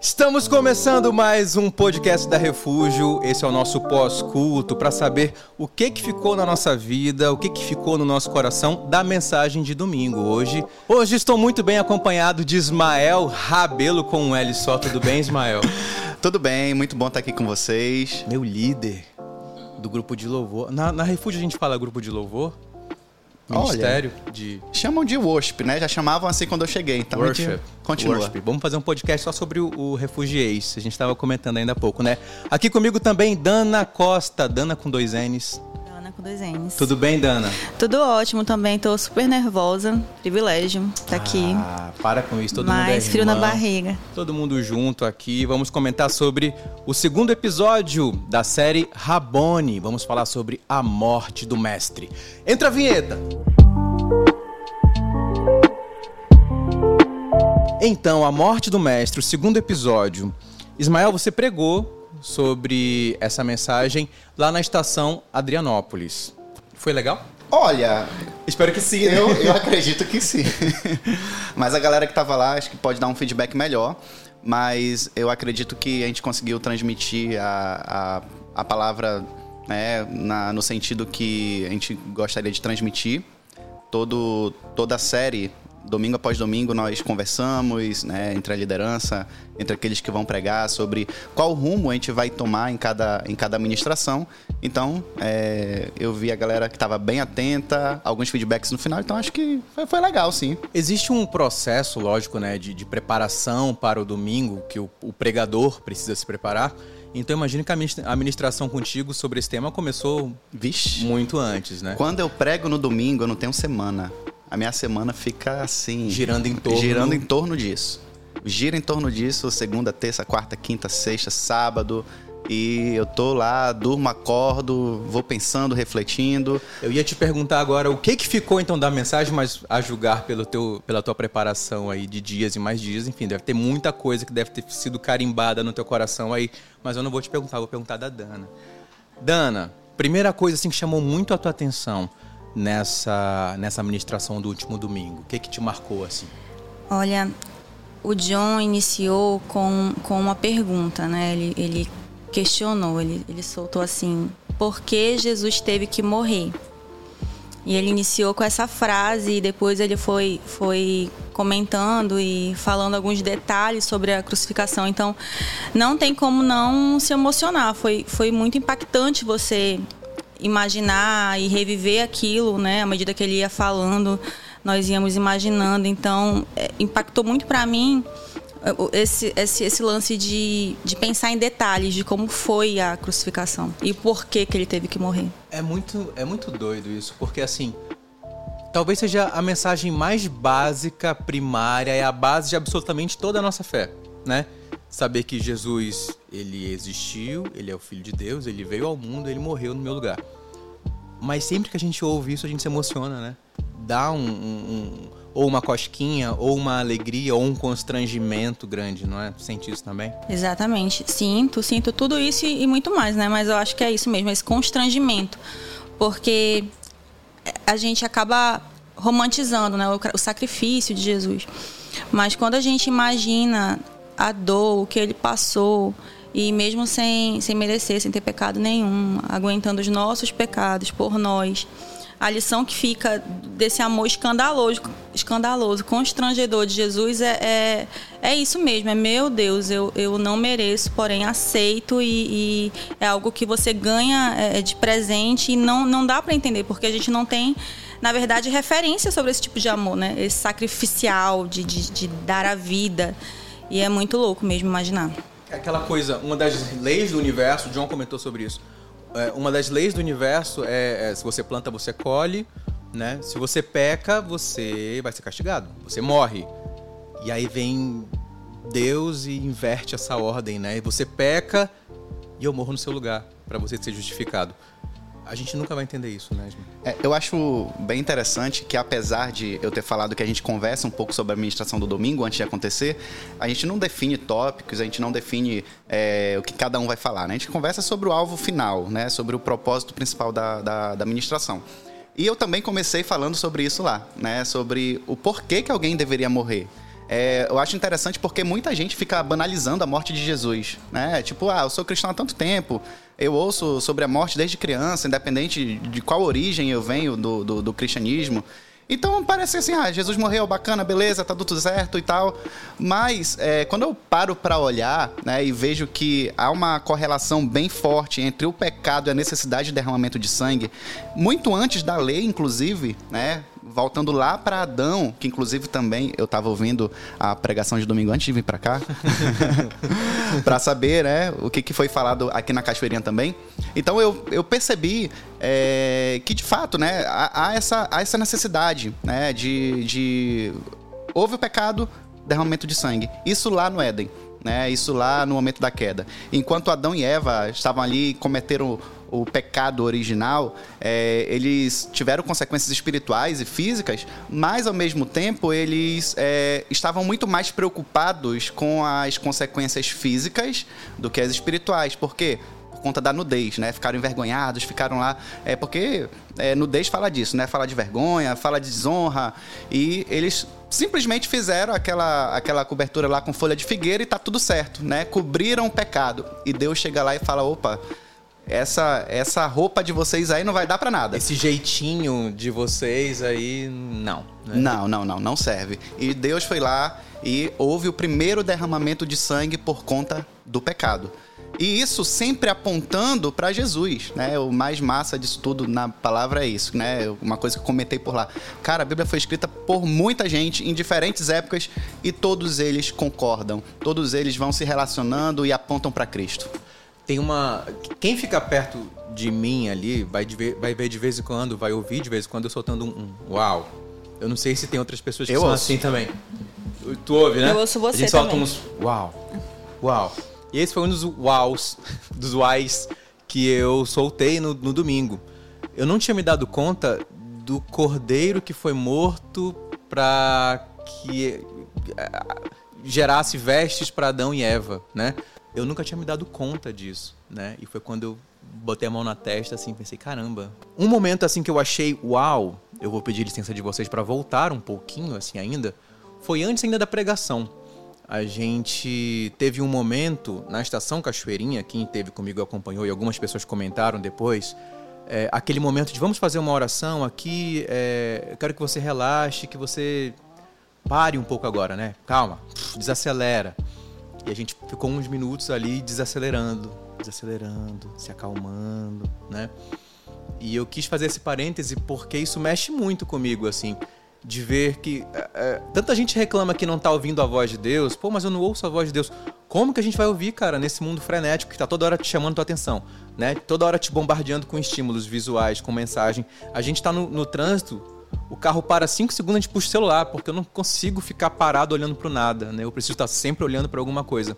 Estamos começando mais um podcast da Refúgio. Esse é o nosso pós-culto para saber o que que ficou na nossa vida, o que que ficou no nosso coração da mensagem de domingo hoje. Hoje estou muito bem acompanhado de Ismael Rabelo com um L só. Tudo bem, Ismael? Tudo bem, muito bom estar aqui com vocês. Meu líder do grupo de louvor. Na, na Refúgio a gente fala grupo de louvor? Ministério Olha, de chamam de worship, né? Já chamavam assim quando eu cheguei. Então Worship. continua. Worship. Vamos fazer um podcast só sobre o, o Refugiês. A gente estava comentando ainda há pouco, né? Aqui comigo também Dana Costa, Dana com dois N's. Com dois N's. Tudo bem, Dana? Tudo ótimo também, tô super nervosa. Privilégio estar aqui. Ah, para com isso, todo mundo é Mais frio na barriga. Todo mundo junto aqui. Vamos comentar sobre o segundo episódio da série Rabone. Vamos falar sobre a morte do mestre. Entra a vinheta. Então, a morte do mestre, o segundo episódio. Ismael, você pregou sobre essa mensagem lá na estação Adrianópolis. Foi legal? Olha, Espero que sim. né? eu, eu acredito que sim. Mas a galera que tava lá, acho que pode dar um feedback melhor. Mas eu acredito que a gente conseguiu transmitir a, a, a palavra né, na- no sentido que a gente gostaria de transmitir. Todo, toda a série, domingo após domingo, nós conversamos né, entre a liderança, entre aqueles que vão pregar, sobre qual rumo a gente vai tomar em cada, em cada ministração. Então, é, eu vi a galera que estava bem atenta, alguns feedbacks no final, então acho que foi, foi legal, sim. Existe um processo, lógico, né, de, de preparação para o domingo, que o, o pregador precisa se preparar. Então, imagino que a ministração contigo sobre esse tema começou Vixe. muito antes, né? Quando eu prego no domingo, eu não tenho semana. A minha semana fica assim. Girando em torno- Girando em torno disso. Gira em torno disso, segunda, terça, quarta, quinta, sexta, sábado. E eu tô lá, durmo, acordo, vou pensando, refletindo. Eu ia te perguntar agora o que que ficou então da mensagem, mas a julgar pelo teu, pela tua preparação aí de dias e mais dias, enfim, deve ter muita coisa que deve ter sido carimbada no teu coração aí, mas eu não vou te perguntar, vou perguntar da Dana. Dana, primeira coisa assim que chamou muito a tua atenção nessa nessa ministração do último domingo, o que que te marcou assim? Olha, o John iniciou com, com uma pergunta, né? Ele, ele questionou, ele, ele soltou assim: por que Jesus teve que morrer? E ele iniciou com essa frase e depois ele foi, foi comentando e falando alguns detalhes sobre a crucificação. Então, não tem como não se emocionar. Foi, foi muito impactante você imaginar e reviver aquilo, né? À medida que ele ia falando, nós íamos imaginando. Então, é, impactou muito para mim é, esse, esse, esse lance de, de pensar em detalhes de como foi a crucificação e por que, que ele teve que morrer. É muito, é muito doido isso, porque assim, talvez seja a mensagem mais básica, primária, é a base de absolutamente toda a nossa fé, né? Saber que Jesus, ele existiu, ele é o filho de Deus, ele veio ao mundo, ele morreu no meu lugar. Mas sempre que a gente ouve isso, a gente se emociona, né? Dá um, um- um- ou uma cosquinha, ou uma alegria, ou um constrangimento grande, não é? Sente isso também? Exatamente. Sinto, sinto tudo isso e, e muito mais, né? Mas eu acho que é isso mesmo, esse constrangimento. Porque a gente acaba romantizando né, o, o sacrifício de Jesus. Mas quando a gente imagina a dor, o que ele passou, e mesmo sem, sem merecer, sem ter pecado nenhum, aguentando os nossos pecados por nós, a lição que fica desse amor escandaloso, escandaloso constrangedor de Jesus é, é, é isso mesmo, é meu Deus, eu, eu não mereço, porém aceito e, e é algo que você ganha é, de presente e não, não dá para entender, porque a gente não tem, na verdade, referência sobre esse tipo de amor, né? Esse sacrificial de, de, de dar a vida. E é muito louco mesmo imaginar. Aquela coisa, uma das leis do universo, o John comentou sobre isso. É, uma das leis do universo é, é se você planta, você colhe, né? Se você peca, você vai ser castigado, você morre. E aí vem Deus e inverte essa ordem, né? Você peca e eu morro no seu lugar para você ser justificado. A gente nunca vai entender isso, né? É, eu acho bem interessante que, apesar de eu ter falado que a gente conversa um pouco sobre a administração do domingo antes de acontecer, a gente não define tópicos, a gente não define é, o que cada um vai falar, né? A gente conversa sobre o alvo final, né? Sobre o propósito principal da, da, da administração. E eu também comecei falando sobre isso lá, né? Sobre o porquê que alguém deveria morrer. é, eu acho interessante porque muita gente fica banalizando a morte de Jesus, né? Tipo, ah, eu sou cristão há tanto tempo, eu ouço sobre a morte desde criança, independente de qual origem eu venho do, do, do cristianismo. Então parece assim, ah, Jesus morreu, bacana, beleza, tá tudo certo e tal. Mas é, quando eu paro para olhar né, e vejo que há uma correlação bem forte entre o pecado e a necessidade de derramamento de sangue, muito antes da lei, inclusive, né? Voltando lá para Adão, que inclusive também eu estava ouvindo a pregação de domingo antes de vir para cá, para saber né, o que, que foi falado aqui na Cachoeirinha também. Então eu, eu percebi é, que de fato né, há, há, essa, há essa necessidade né, de, de. Houve o pecado, derramamento de sangue. Isso lá no Éden. Né, isso lá no momento da queda. Enquanto Adão e Eva estavam ali cometeram o pecado original, é, eles tiveram consequências espirituais e físicas, mas ao mesmo tempo eles é, estavam muito mais preocupados com as consequências físicas do que as espirituais. Por quê? Por conta da nudez, né? Ficaram envergonhados, ficaram lá. É porque é, nudez fala disso, né? Fala de vergonha, fala de desonra. E eles simplesmente fizeram aquela, aquela cobertura lá com folha de figueira e tá tudo certo, né? Cobriram o pecado. E Deus chega lá e fala: opa, essa essa roupa de vocês aí não vai dar para nada. Esse jeitinho de vocês aí não. Né? Não, não, não, não serve. E Deus foi lá e houve o primeiro derramamento de sangue por conta do pecado. E isso sempre apontando para Jesus, né? O mais massa disso tudo na palavra é isso, né? Uma coisa que eu comentei por lá. Cara, a Bíblia foi escrita por muita gente em diferentes épocas e todos eles concordam. Todos eles vão se relacionando e apontam para Cristo tem uma. Quem fica perto de mim ali vai, de, vai ver de vez em quando, vai ouvir de vez em quando eu soltando um, um uau. Eu não sei se tem outras pessoas que eu são ouço. assim também. Tu ouve, né? Eu ouço você A gente solta uns uau, uau. E esse foi um dos uaus, dos uais que eu soltei no, no domingo. Eu não tinha me dado conta do cordeiro que foi morto para que gerasse vestes para Adão e Eva, né? Eu nunca tinha me dado conta disso, né? E foi quando eu botei a mão na testa assim, pensei, caramba. Um momento assim que eu achei, uau, eu vou pedir licença de vocês para voltar um pouquinho assim ainda, foi antes ainda da pregação. A gente teve um momento na estação Cachoeirinha, quem teve comigo acompanhou e algumas pessoas comentaram depois, é, aquele momento de vamos fazer uma oração aqui, é, eu quero que você relaxe, que você pare um pouco agora, né? Calma, desacelera. E a gente ficou uns minutos ali desacelerando, desacelerando, se acalmando, né? E eu quis fazer esse parêntese porque isso mexe muito comigo, assim, de ver que é, é, tanta gente reclama que não tá ouvindo a voz de Deus. Pô, mas eu não ouço a voz de Deus. Como que a gente vai ouvir, cara, nesse mundo frenético que tá toda hora te chamando tua atenção, né? Toda hora te bombardeando com estímulos visuais, com mensagem. A gente tá no, no trânsito o carro para 5 segundos, a gente puxa o celular, porque eu não consigo ficar parado olhando para nada, né? Eu preciso estar sempre olhando para alguma coisa.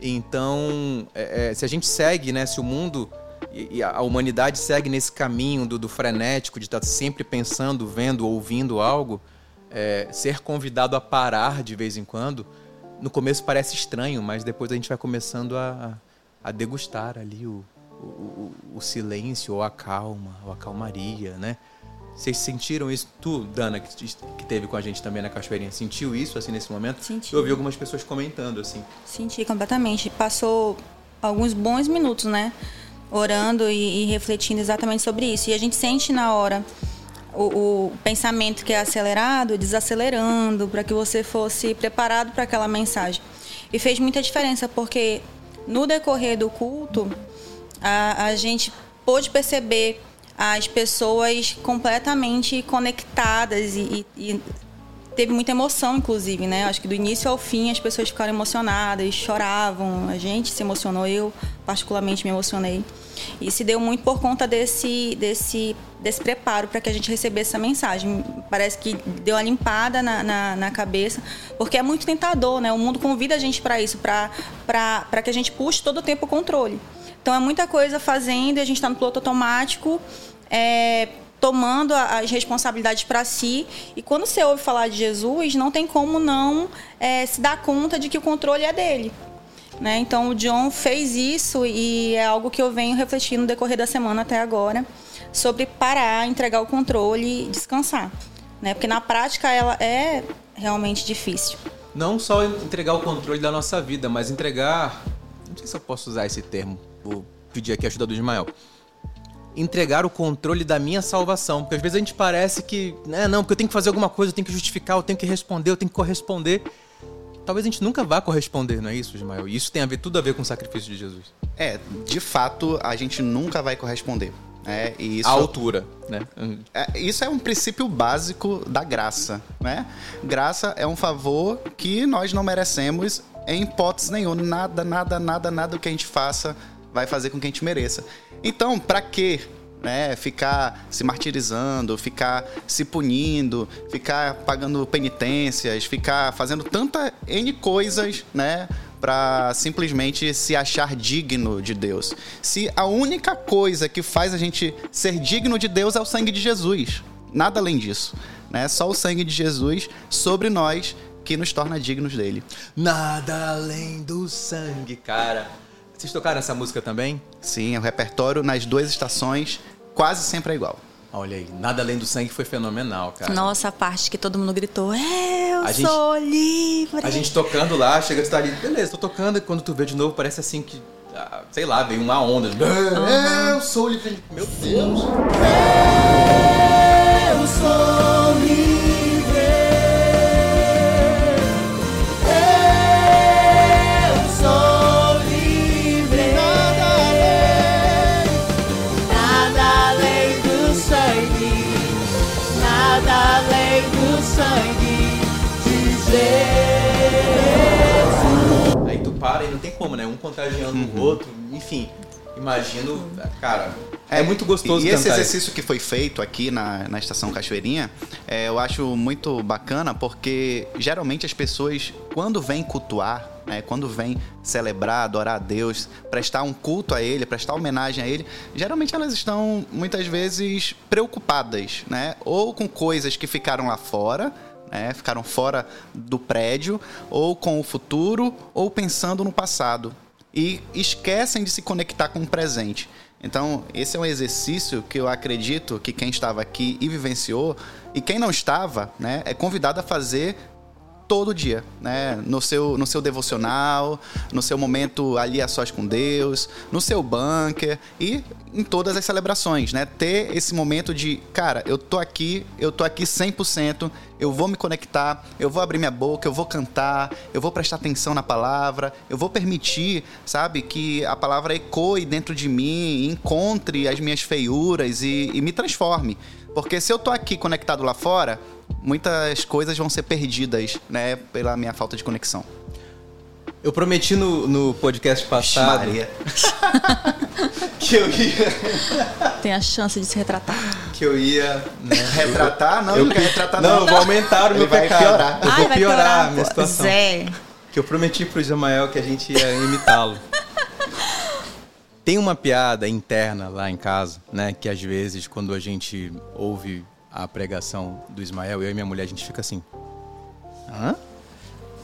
Então, é, é, se a gente segue, né? Se o mundo e a humanidade segue nesse caminho do, do frenético, de estar sempre pensando, vendo, ouvindo algo, é, ser convidado a parar de vez em quando, no começo parece estranho, mas depois a gente vai começando a, a degustar ali o, o, o silêncio, ou a calma, ou a calmaria, né? Vocês sentiram isso? Tu, Dana, que, que teve com a gente também na Cachoeirinha, sentiu isso assim nesse momento? Senti. Eu ouvi algumas pessoas comentando assim. Senti completamente. Passou alguns bons minutos, né? Orando e, e refletindo exatamente sobre isso. E a gente sente na hora o, o pensamento que é acelerado, desacelerando, para que você fosse preparado para aquela mensagem. E fez muita diferença, porque no decorrer do culto, a, a gente pôde perceber as pessoas completamente conectadas e, e, teve muita emoção, inclusive, né? Acho que do início ao fim as pessoas ficaram emocionadas, choravam, a gente se emocionou, eu particularmente me emocionei. E se deu muito por conta desse, desse, desse preparo para que a gente recebesse essa mensagem. Parece que deu uma limpada na, na, na, cabeça, porque é muito tentador, né? O mundo convida a gente para isso, para que a gente puxe todo o tempo o controle. Então é muita coisa fazendo e a gente está no piloto automático é, tomando as responsabilidades para si. E quando você ouve falar de Jesus, não tem como não é, se dar conta de que o controle é dele. Né? Então o John fez isso e é algo que eu venho refletindo no decorrer da semana até agora sobre parar, entregar o controle e descansar, né? Porque na prática ela é realmente difícil. Não só entregar o controle da nossa vida, mas entregar. Não sei se eu posso usar esse termo. Vou pedir aqui a ajuda do Ismael. Entregar o controle da minha salvação. Porque às vezes a gente parece que. Né, não, porque eu tenho que fazer alguma coisa, eu tenho que justificar, eu tenho que responder, eu tenho que corresponder. Talvez a gente nunca vá corresponder, não é isso, Ismael? E isso tem a ver, tudo a ver com o sacrifício de Jesus. É, de fato, a gente nunca vai corresponder. É, e isso, a altura, né? É, isso é um princípio básico da graça, né? Graça é um favor que nós não merecemos em hipótese nenhuma. Nada, nada, nada, nada do que a gente faça vai fazer com que a gente mereça. Então, para quê? Né, ficar se martirizando, ficar se punindo, ficar pagando penitências, ficar fazendo tanta N coisas, né, para simplesmente se achar digno de Deus. Se a única coisa que faz a gente ser digno de Deus é o sangue de Jesus, nada além disso, né? Só o sangue de Jesus sobre nós que nos torna dignos dele. Nada além do sangue, cara. Vocês tocaram essa música também? Sim, o repertório nas duas estações quase sempre é igual. Olha aí, nada além do sangue foi fenomenal, cara. Nossa, a parte que todo mundo gritou, eu a sou gente, livre. A gente tocando lá, chega de estar ali, beleza, tô tocando, e quando tu vê de novo, parece assim que, ah, sei lá, veio uma onda. Uhum. Eu sou livre. Meu Deus. Eu sou como, né? Um contagiando uhum. o outro, enfim. Imagino, cara, é, é muito gostoso E esse exercício isso. que foi feito aqui na, na Estação Cachoeirinha, é, eu acho muito bacana porque geralmente as pessoas, quando vêm cultuar, né, quando vêm celebrar, adorar a Deus, prestar um culto a Ele, prestar homenagem a Ele, geralmente elas estão muitas vezes preocupadas, né? Ou com coisas que ficaram lá fora, né? ficaram fora do prédio, ou com o futuro, ou pensando no passado. E esquecem de se conectar com o presente. Então, esse é um exercício que eu acredito que quem estava aqui e vivenciou, e quem não estava, né, é convidado a fazer todo dia, né? No seu, no seu devocional, no seu momento ali a sós com Deus, no seu bunker e em todas as celebrações, né? Ter esse momento de, cara, eu tô aqui, eu tô aqui 100%, eu vou me conectar, eu vou abrir minha boca, eu vou cantar, eu vou prestar atenção na palavra, eu vou permitir, sabe, que a palavra ecoe dentro de mim, encontre as minhas feiuras e, e me transforme. Porque se eu tô aqui conectado lá fora, muitas coisas vão ser perdidas, né, pela minha falta de conexão. Eu prometi no, no podcast passado que eu ia. Tem a chance de se retratar. Que eu ia. Né, retratar? Não, eu, não quer retratar, não. Não, eu vou aumentar o meu vai pecado. Piorar. Eu Ai, vou piorar, piorar a minha situação. Zé. Que eu prometi pro Ismael que a gente ia imitá-lo. Tem uma piada interna lá em casa, né? Que às vezes, quando a gente ouve a pregação do Ismael, eu e minha mulher, a gente fica assim. Hã?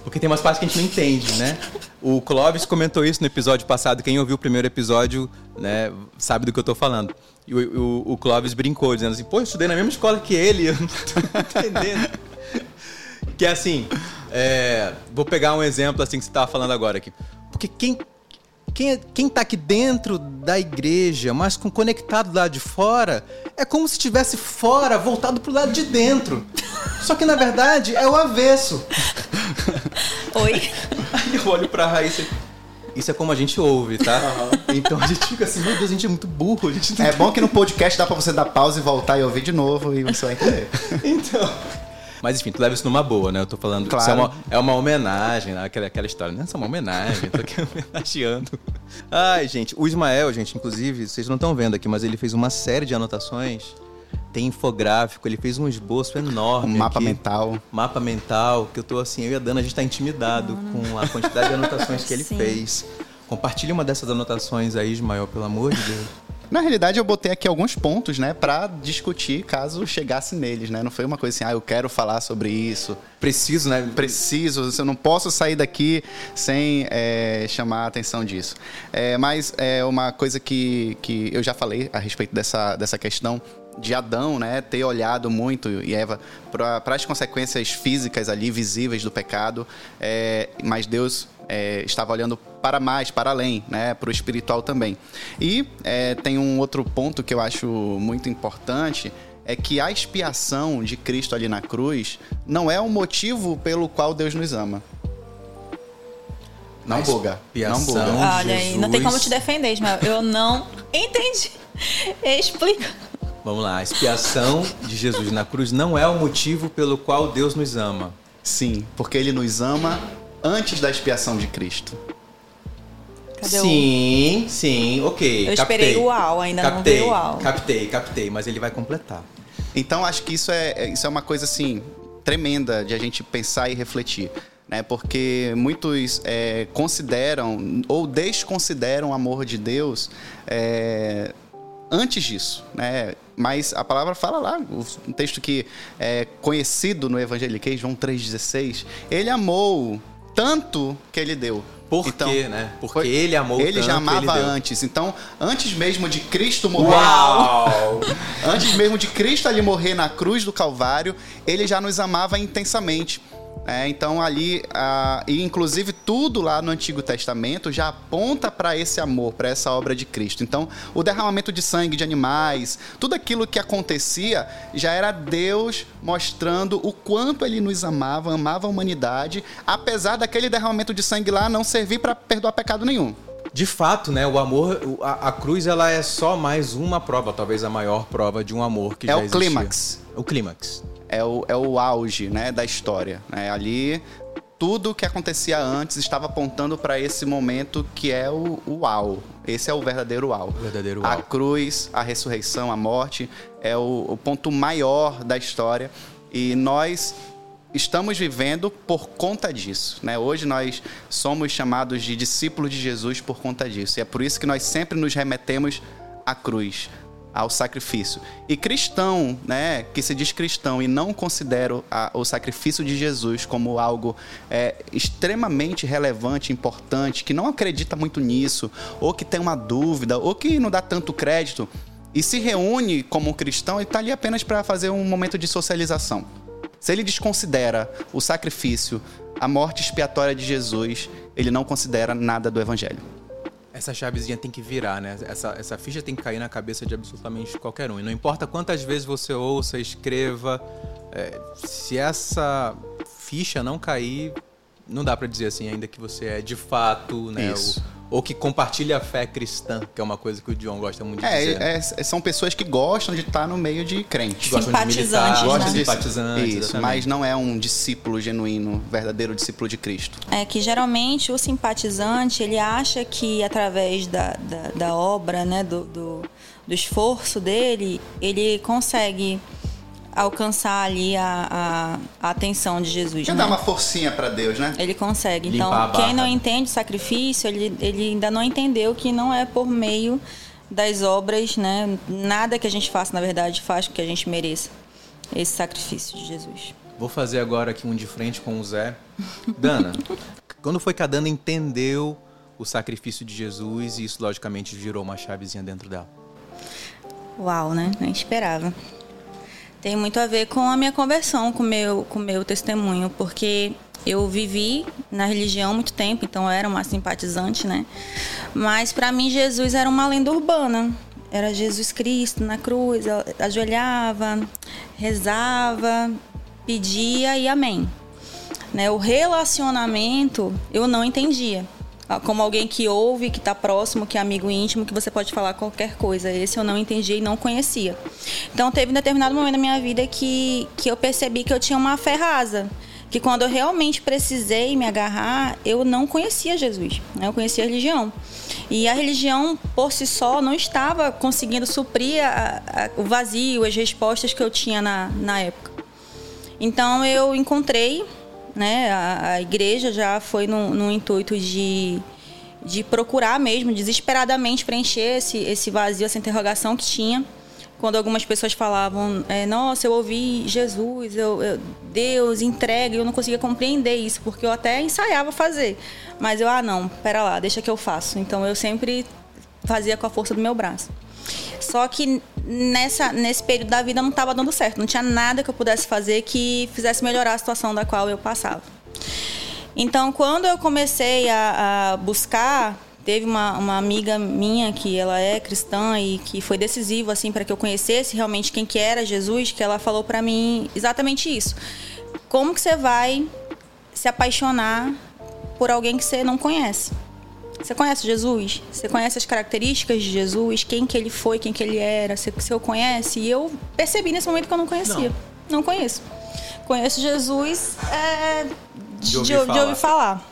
Porque tem umas partes que a gente não entende, né? O Clóvis comentou isso no episódio passado. Quem ouviu o primeiro episódio, né, sabe do que eu tô falando. E o, o, o Clóvis brincou, dizendo assim: pô, eu estudei na mesma escola que ele, eu não tô entendendo. que é assim, é, vou pegar um exemplo assim que você estava falando agora aqui. Porque quem quem, é, quem tá aqui dentro da igreja, mas com conectado lá de fora, é como se estivesse fora, voltado pro lado de dentro. Só que na verdade é o avesso. Oi. Aí eu olho pra Raíssa. Isso é como a gente ouve, tá? Uhum. Então a gente fica assim, meu Deus, a gente é muito burro. é bom que no podcast dá pra você dar pausa e voltar e ouvir de novo e você vai entender. então. Mas enfim, tu leva isso numa boa, né? Eu tô falando. Claro. Isso é uma, é uma homenagem, né? aquela, aquela história. Não, isso é uma homenagem, tô aqui homenageando. Ai, gente, o Ismael, gente, inclusive, vocês não estão vendo aqui, mas ele fez uma série de anotações. Tem infográfico, ele fez um esboço enorme. Um mapa aqui. mental. Mapa mental, que eu tô assim, eu e a Dana, a gente tá intimidado com a quantidade de anotações que ele Sim. fez. Compartilhe uma dessas anotações aí, Ismael, pelo amor de Deus. Na realidade, eu botei aqui alguns pontos, né, para discutir caso chegasse neles, né? Não foi uma coisa assim, ah, eu quero falar sobre isso. Preciso, né? Preciso, eu não posso sair daqui sem é, chamar a atenção disso. É, mas é uma coisa que, que eu já falei a respeito dessa, dessa questão de Adão, né, ter olhado muito e Eva para as consequências físicas ali visíveis do pecado, é, mas Deus é, estava olhando para mais, para além, né, para o espiritual também. E é, tem um outro ponto que eu acho muito importante é que a expiação de Cristo ali na cruz não é o motivo pelo qual Deus nos ama. Não buga. Não buga. Olha aí, não tem como te defender, Ismael. Eu não entendi. Explica. Vamos lá. A expiação de Jesus na cruz não é o motivo pelo qual Deus nos ama. Sim, porque ele nos ama antes da expiação de Cristo. Cadê sim, o... sim, ok. Eu captei. esperei o uau, ainda captei, não veio o uau. Captei, captei, mas ele vai completar. Então acho que isso é, é, isso é uma coisa assim tremenda de a gente pensar e refletir. Né, porque muitos é, consideram ou desconsideram o amor de Deus é, antes disso. Né? Mas a palavra fala lá, um texto que é conhecido no Evangeliquez, João 3,16, ele amou tanto que ele deu. Por então, quê, né? Porque foi, ele amou Ele já amava ele antes. Então, antes mesmo de Cristo morrer. Uau! antes mesmo de Cristo ali morrer na cruz do Calvário, ele já nos amava intensamente. É, então ali, a, e inclusive tudo lá no Antigo Testamento já aponta para esse amor, para essa obra de Cristo. Então, o derramamento de sangue de animais, tudo aquilo que acontecia já era Deus mostrando o quanto ele nos amava, amava a humanidade, apesar daquele derramamento de sangue lá não servir para perdoar pecado nenhum. De fato, né, o amor, a, a, cruz ela é só mais uma prova, talvez a maior prova de um amor que é já existia. É o clímax. O clímax é o, é o auge né, da história. Né? Ali, tudo que acontecia antes estava apontando para esse momento que é o, o uau. Esse é o verdadeiro uau. O verdadeiro uau. A cruz, a ressurreição, a morte é o, o ponto maior da história. E nós estamos vivendo por conta disso. Né? Hoje nós somos chamados de discípulos de Jesus por conta disso. E é por isso que nós sempre nos remetemos à cruz, ao sacrifício. E cristão, né, que se diz cristão e não considera o sacrifício de Jesus como algo é, extremamente relevante, importante, que não acredita muito nisso, ou que tem uma dúvida, ou que não dá tanto crédito, e se reúne como cristão, ele está ali apenas para fazer um momento de socialização. Se ele desconsidera o sacrifício, a morte expiatória de Jesus, ele não considera nada do evangelho essa chavezinha tem que virar, né? Essa, essa ficha tem que cair na cabeça de absolutamente qualquer um. E não importa quantas vezes você ouça, escreva, é, se essa ficha não cair, não dá para dizer assim ainda que você é de fato, né? Isso. O, ou que compartilha a fé cristã, que é uma coisa que o John gosta muito de é, dizer. Né? É, são pessoas que gostam de estar no meio de crentes. Gostam simpatizantes, de militar, né? de simpatizantes. Isso, exatamente. mas não é um discípulo genuíno, verdadeiro discípulo de Cristo. É que geralmente o simpatizante, ele acha que através da, da, da obra, né, do, do, do esforço dele, ele consegue alcançar ali a, a, a atenção de Jesus. Quer né? dar uma forcinha para Deus, né? Ele consegue. Então, quem não entende o sacrifício, ele, ele ainda não entendeu que não é por meio das obras, né? Nada que a gente faça, na verdade, faz com que a gente mereça esse sacrifício de Jesus. Vou fazer agora aqui um de frente com o Zé. Dana, quando foi que a Dana entendeu o sacrifício de Jesus e isso, logicamente, virou uma chavezinha dentro dela? Uau, né? Nem esperava tem muito a ver com a minha conversão, com meu, o meu testemunho, porque eu vivi na religião muito tempo, então eu era uma simpatizante, né? Mas para mim Jesus era uma lenda urbana. Era Jesus Cristo na cruz, ajoelhava, rezava, pedia e amém. Né? O relacionamento eu não entendia. Ah, como alguém que ouve, que está próximo, que é amigo íntimo, que você pode falar qualquer coisa. Esse eu não entendi e não conhecia. Então teve um determinado momento da minha vida que, que eu percebi que eu tinha uma fé rasa. Que quando eu realmente precisei me agarrar, eu não conhecia Jesus, né? eu conhecia a religião. E a religião, por si só, não estava conseguindo suprir a, a, o vazio, as respostas que eu tinha na, na época. Então eu encontrei né? A, a igreja já foi no, no intuito de, de procurar mesmo, desesperadamente preencher esse, esse vazio, essa interrogação que tinha. Quando algumas pessoas falavam, é, nossa, eu ouvi Jesus, eu, eu, Deus, entrega, eu não conseguia compreender isso, porque eu até ensaiava fazer. Mas eu, ah, não, pera lá, deixa que eu faço. Então eu sempre fazia com a força do meu braço. Só que nessa, nesse período da vida não estava dando certo. Não tinha nada que eu pudesse fazer que fizesse melhorar a situação da qual eu passava. Então, quando eu comecei a, a buscar, teve uma, uma, amiga minha que ela é cristã e que foi decisivo assim para que eu conhecesse realmente quem que era Jesus, que ela falou para mim exatamente isso. Como que você vai se apaixonar por alguém que você não conhece? Você conhece Jesus? Você conhece as características de Jesus? Quem que ele foi? Quem que ele era? Você, você o conhece? E eu percebi nesse momento que eu não conhecia. Não, não conheço. Conheço Jesus é, de, ouvir, de, de ouvir falar.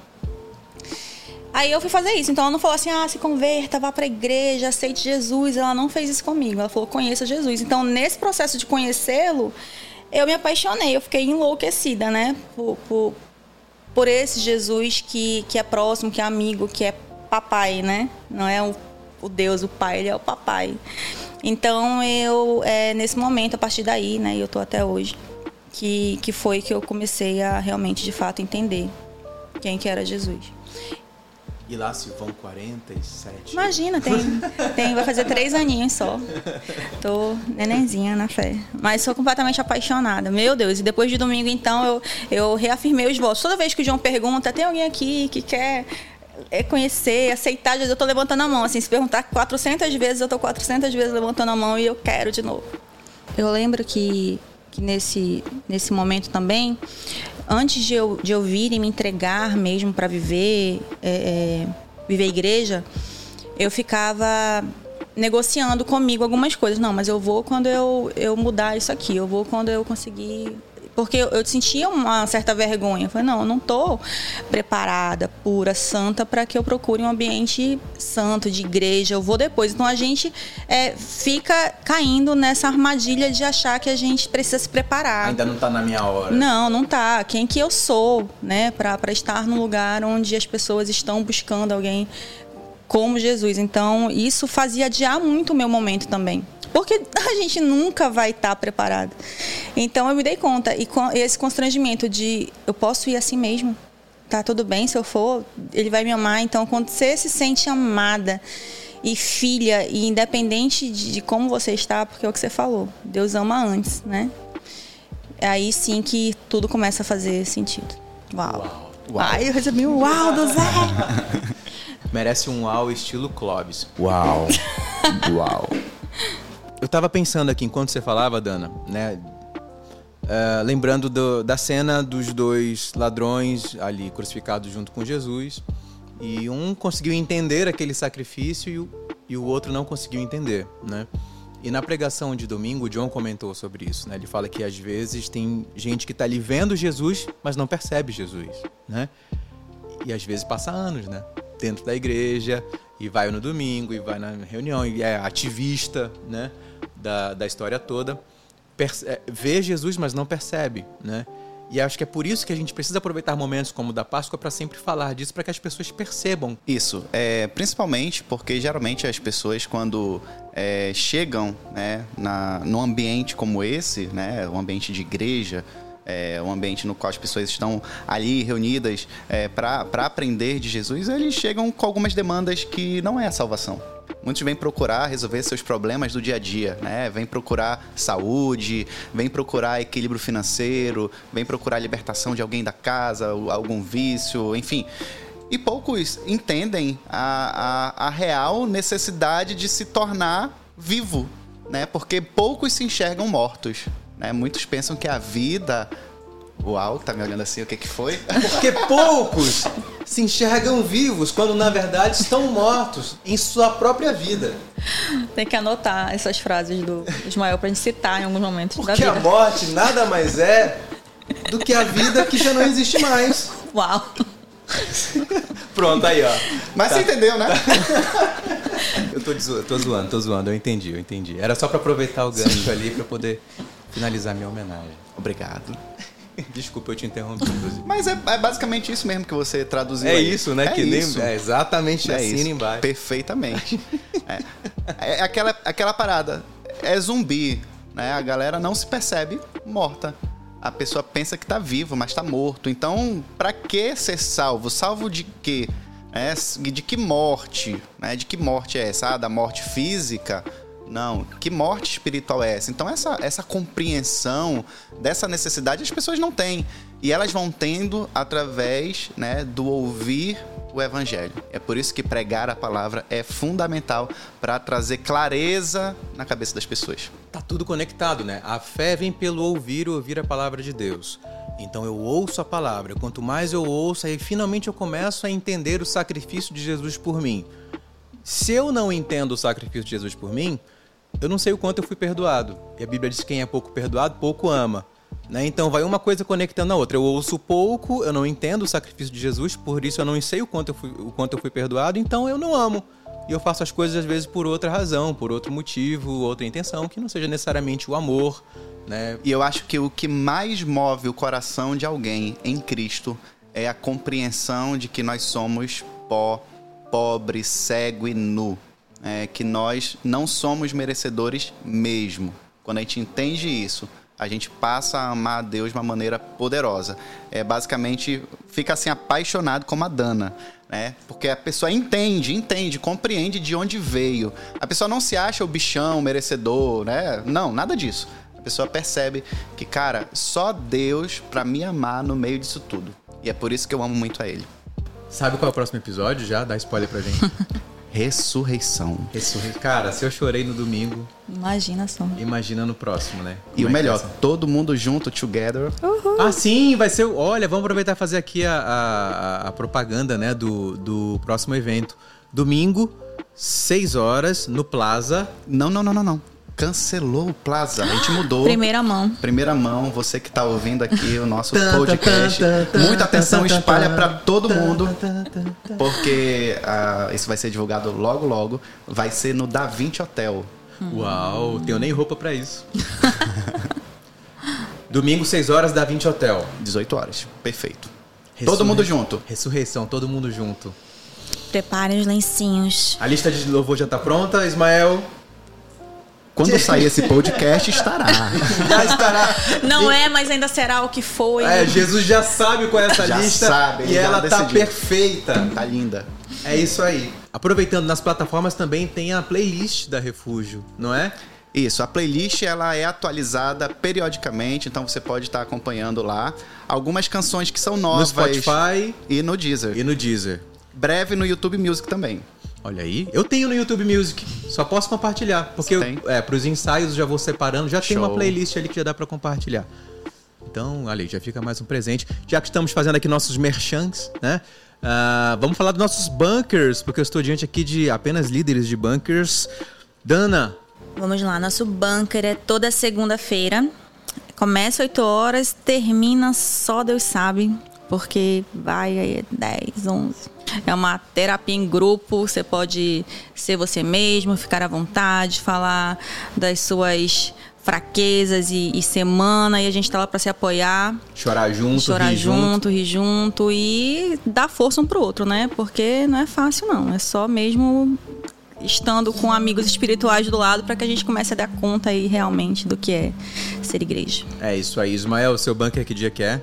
Aí eu fui fazer isso. Então ela não falou assim, ah, se converta, vá para a igreja, aceite Jesus. Ela não fez isso comigo. Ela falou, conheça Jesus. Então, nesse processo de conhecê-lo, eu me apaixonei. Eu fiquei enlouquecida, né? Por, por, por esse Jesus que, que é próximo, que é amigo, que é papai, né? Não é o, o Deus, o pai, ele é o papai. Então, eu, é, nesse momento, a partir daí, né? E eu tô até hoje que, que foi que eu comecei a realmente, de fato, entender quem que era Jesus. E lá se vão 47? Imagina, tem, tem vai fazer três aninhos só. Tô nenenzinha na fé. Mas sou completamente apaixonada. Meu Deus, e depois de domingo, então, eu, eu reafirmei os votos. Toda vez que o João pergunta, tem alguém aqui que quer é conhecer, aceitar, eu tô levantando a mão. Assim, se perguntar 400 vezes, eu tô 400 vezes levantando a mão e eu quero de novo. Eu lembro que que nesse, nesse momento também, antes de eu, de eu vir e me entregar mesmo para viver, é, é, viver a igreja, eu ficava negociando comigo algumas coisas. Não, mas eu vou quando eu, eu mudar isso aqui, eu vou quando eu conseguir porque eu, eu sentia uma certa vergonha. Eu falei, não, eu não estou preparada, pura, santa, para que eu procure um ambiente santo, de igreja. Eu vou depois. Então a gente é, fica caindo nessa armadilha de achar que a gente precisa se preparar. Ainda não está na minha hora. Não, não está. Quem que eu sou, né, para estar no lugar onde as pessoas estão buscando alguém como Jesus. Então, isso fazia adiar muito o meu momento também. Porque a gente nunca vai estar preparado. Então eu me dei conta e com esse constrangimento de eu posso ir assim mesmo. Tá tudo bem se eu for, ele vai me amar. Então quando você se sente amada e filha e independente de, de como você está, porque é o que você falou, Deus ama antes, né? É aí sim que tudo começa a fazer sentido. Uau. uau. Ai, eu recebi um uau do Zé. Merece um uau estilo Clóvis. Uau. uau. Eu tava pensando aqui enquanto você falava, Dana, né? Uh, lembrando do, da cena dos dois ladrões ali crucificados junto com Jesus. E um conseguiu entender aquele sacrifício e o, e o outro não conseguiu entender, né? E na pregação de domingo, o John comentou sobre isso, né? Ele fala que às vezes tem gente que está ali vendo Jesus, mas não percebe Jesus, né? E às vezes passa anos, né? Dentro da igreja, e vai no domingo, e vai na reunião, e é ativista, né? Da, da história toda, perce, é, vê Jesus, mas não percebe, né? E acho que é por isso que a gente precisa aproveitar momentos como o da Páscoa para sempre falar disso, para que as pessoas percebam. Isso, é, principalmente porque geralmente as pessoas, quando é, chegam né, na, num ambiente como esse, né, um ambiente de igreja, é, um ambiente no qual as pessoas estão ali reunidas é, para aprender de Jesus, eles chegam com algumas demandas que não é a salvação. Muitos vêm procurar resolver seus problemas do dia a dia, né? Vêm procurar saúde, vêm procurar equilíbrio financeiro, vêm procurar libertação de alguém da casa, algum vício, enfim. E poucos entendem a, a, a real necessidade de se tornar vivo, né? Porque poucos se enxergam mortos. Né? Muitos pensam que a vida Uau, tá me olhando assim, o que que foi? Porque poucos se enxergam vivos quando na verdade estão mortos em sua própria vida. Tem que anotar essas frases do Ismael pra gente citar em alguns momentos Porque da vida. a morte nada mais é do que a vida que já não existe mais. Uau. Pronto, aí, ó. Mas tá. você entendeu, né? eu tô, tô zoando, tô zoando, eu entendi, eu entendi. Era só para aproveitar o gancho ali para poder finalizar minha homenagem. Obrigado. Desculpa, eu te interrompi, inclusive. Mas é, é, basicamente isso mesmo que você traduziu. É aí. isso, né? É que isso. Nem, é exatamente é assim embaixo. Perfeitamente. é. é aquela, aquela parada. É zumbi, né? A galera não se percebe morta. A pessoa pensa que tá vivo, mas tá morto. Então, para que ser salvo? Salvo de quê? É, de que morte? Né? De que morte é essa? Ah, da morte física? Não, que morte espiritual é essa? Então, essa, essa compreensão dessa necessidade as pessoas não têm. E elas vão tendo através né, do ouvir o evangelho. É por isso que pregar a palavra é fundamental para trazer clareza na cabeça das pessoas. Tá tudo conectado, né? A fé vem pelo ouvir, ouvir a palavra de Deus. Então eu ouço a palavra. Quanto mais eu ouço, aí finalmente eu começo a entender o sacrifício de Jesus por mim. Se eu não entendo o sacrifício de Jesus por mim, eu não sei o quanto eu fui perdoado. E a Bíblia diz que quem é pouco perdoado, pouco ama. Né? Então vai uma coisa conectando a outra. Eu ouço pouco, eu não entendo o sacrifício de Jesus, por isso eu não sei o quanto eu fui, o quanto eu fui perdoado, então eu não amo. E eu faço as coisas às vezes por outra razão, por outro motivo, outra intenção, que não seja necessariamente o amor. Né? E eu acho que o que mais move o coração de alguém em Cristo é a compreensão de que nós somos pó, pobre, cego e nu. É, que nós não somos merecedores mesmo. Quando a gente entende isso, a gente passa a amar a Deus de uma maneira poderosa. É basicamente fica assim apaixonado como a Dana, né? Porque a pessoa entende, entende, compreende de onde veio. A pessoa não se acha o bichão, o merecedor, né? Não, nada disso. A pessoa percebe que, cara, só Deus para me amar no meio disso tudo. E é por isso que eu amo muito a ele. Sabe qual é o próximo episódio? Já dá spoiler pra gente. Ressurreição. Ressurreição. Cara, se eu chorei no domingo. Imagina só. Imagina no próximo, né? E Como o é melhor, é todo mundo junto, together. Uhul. Ah, sim, vai ser. Olha, vamos aproveitar e fazer aqui a, a, a, propaganda, né, do, do próximo evento. Domingo, 6 horas, no Plaza. Não, não, não, não, não cancelou o Plaza. A gente mudou. Primeira mão. Primeira mão, você que está ouvindo aqui o nosso podcast. Muita atenção, espalha para todo mundo. Porque uh, isso vai ser divulgado logo, logo. Vai ser no Da Vinci Hotel. Uau, tenho nem roupa para isso. Domingo, 6 horas, Da Vinci Hotel. 18 horas. Perfeito. Todo mundo junto. Ressurreição, todo mundo junto. Preparem os lencinhos. A lista de louvor já está pronta, Ismael? Quando sair esse podcast, estará. Já estará. Não é, mas ainda será o que foi. É, Jesus já sabe qual é essa já lista. Sabe, e ela tá perfeita. Tá linda. É isso aí. Aproveitando, nas plataformas também tem a playlist da Refúgio, não é? Isso, a playlist ela é atualizada periodicamente, então você pode estar acompanhando lá. Algumas canções que são novas. No Spotify e no Deezer. E no Deezer. Breve no YouTube Music também. Olha aí. Eu tenho no YouTube Music. Só posso compartilhar. Porque, eu, é, pros ensaios já vou separando. Já Show. tem uma playlist ali que já dá para compartilhar. Então, ali, já fica mais um presente. Já que estamos fazendo aqui nossos merchants, né? Uh, vamos falar dos nossos bunkers, porque eu estou diante aqui de apenas líderes de bunkers. Dana. Vamos lá, nosso bunker é toda segunda-feira. Começa 8 horas, termina só Deus sabe, porque vai aí 10, 11. É uma terapia em grupo, você pode ser você mesmo, ficar à vontade, falar das suas fraquezas e, e semana e a gente tá lá para se apoiar. Chorar junto, chorar rir junto, junto, rir junto e dar força um pro outro, né? Porque não é fácil não, é só mesmo estando com amigos espirituais do lado para que a gente comece a dar conta aí realmente do que é ser igreja. É isso aí, Ismael, seu bunker que dia que é?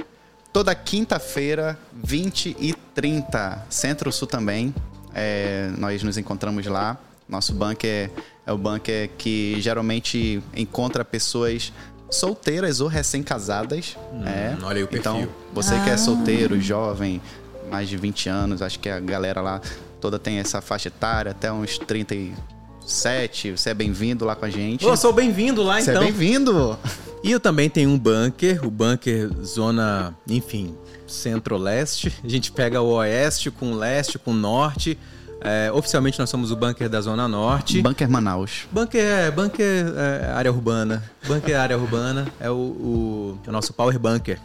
Toda quinta-feira, 20 e 30, Centro-Sul também. É, nós nos encontramos lá. Nosso bunker é, é o bunker que geralmente encontra pessoas solteiras ou recém-casadas. Hum, é. Olha aí o perfil. Então, você ah. que é ah. solteiro, jovem, mais de 20 anos, acho que a galera lá toda tem essa faixa etária, até uns 37. Você é bem-vindo lá com a gente. Eu sou bem-vindo lá, você então. Você é bem-vindo! E eu também tenho um bunker, o bunker zona, enfim, centro-leste. A gente pega o oeste com o leste, com o norte. É, oficialmente nós somos o bunker da Zona Norte. Bunker Manaus. Bunker é bunker é, área urbana. Bunker área urbana é o, o, é o nosso power bunker.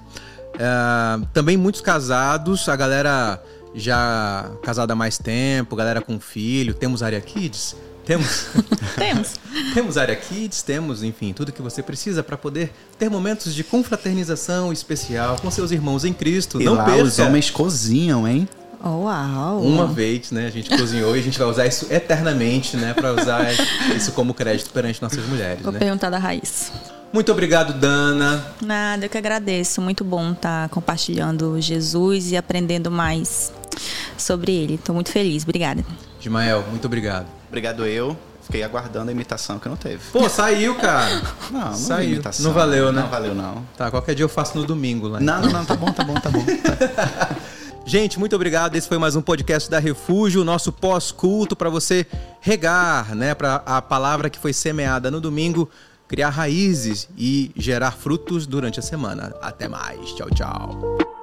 É, também muitos casados, a galera já casada há mais tempo, galera com filho. Temos área kids. Temos. temos. temos área kids, temos, enfim, tudo que você precisa para poder ter momentos de confraternização especial com seus irmãos em Cristo. E Não lá perca. os homens cozinham, hein? Uau! Uma vez, né? A gente cozinhou e a gente vai usar isso eternamente, né? Para usar isso como crédito perante nossas mulheres. Vou né? perguntar da raiz. Muito obrigado, Dana. Nada, eu que agradeço. Muito bom estar compartilhando Jesus e aprendendo mais sobre ele. Estou muito feliz. Obrigada. Ismael, muito obrigado. Obrigado eu. fiquei aguardando a imitação que não teve. Pô, saiu, cara. Não, não Saiu. imitação. Não valeu, né? Não valeu, não. Tá, qualquer dia eu faço no domingo lá. Não, não, não, tá bom, tá bom, tá bom. Gente, muito obrigado. Esse foi mais um podcast da Refúgio, nosso pós-culto para você regar, né, para a palavra que foi semeada no domingo criar raízes e gerar frutos durante a semana. Até mais. Tchau, tchau.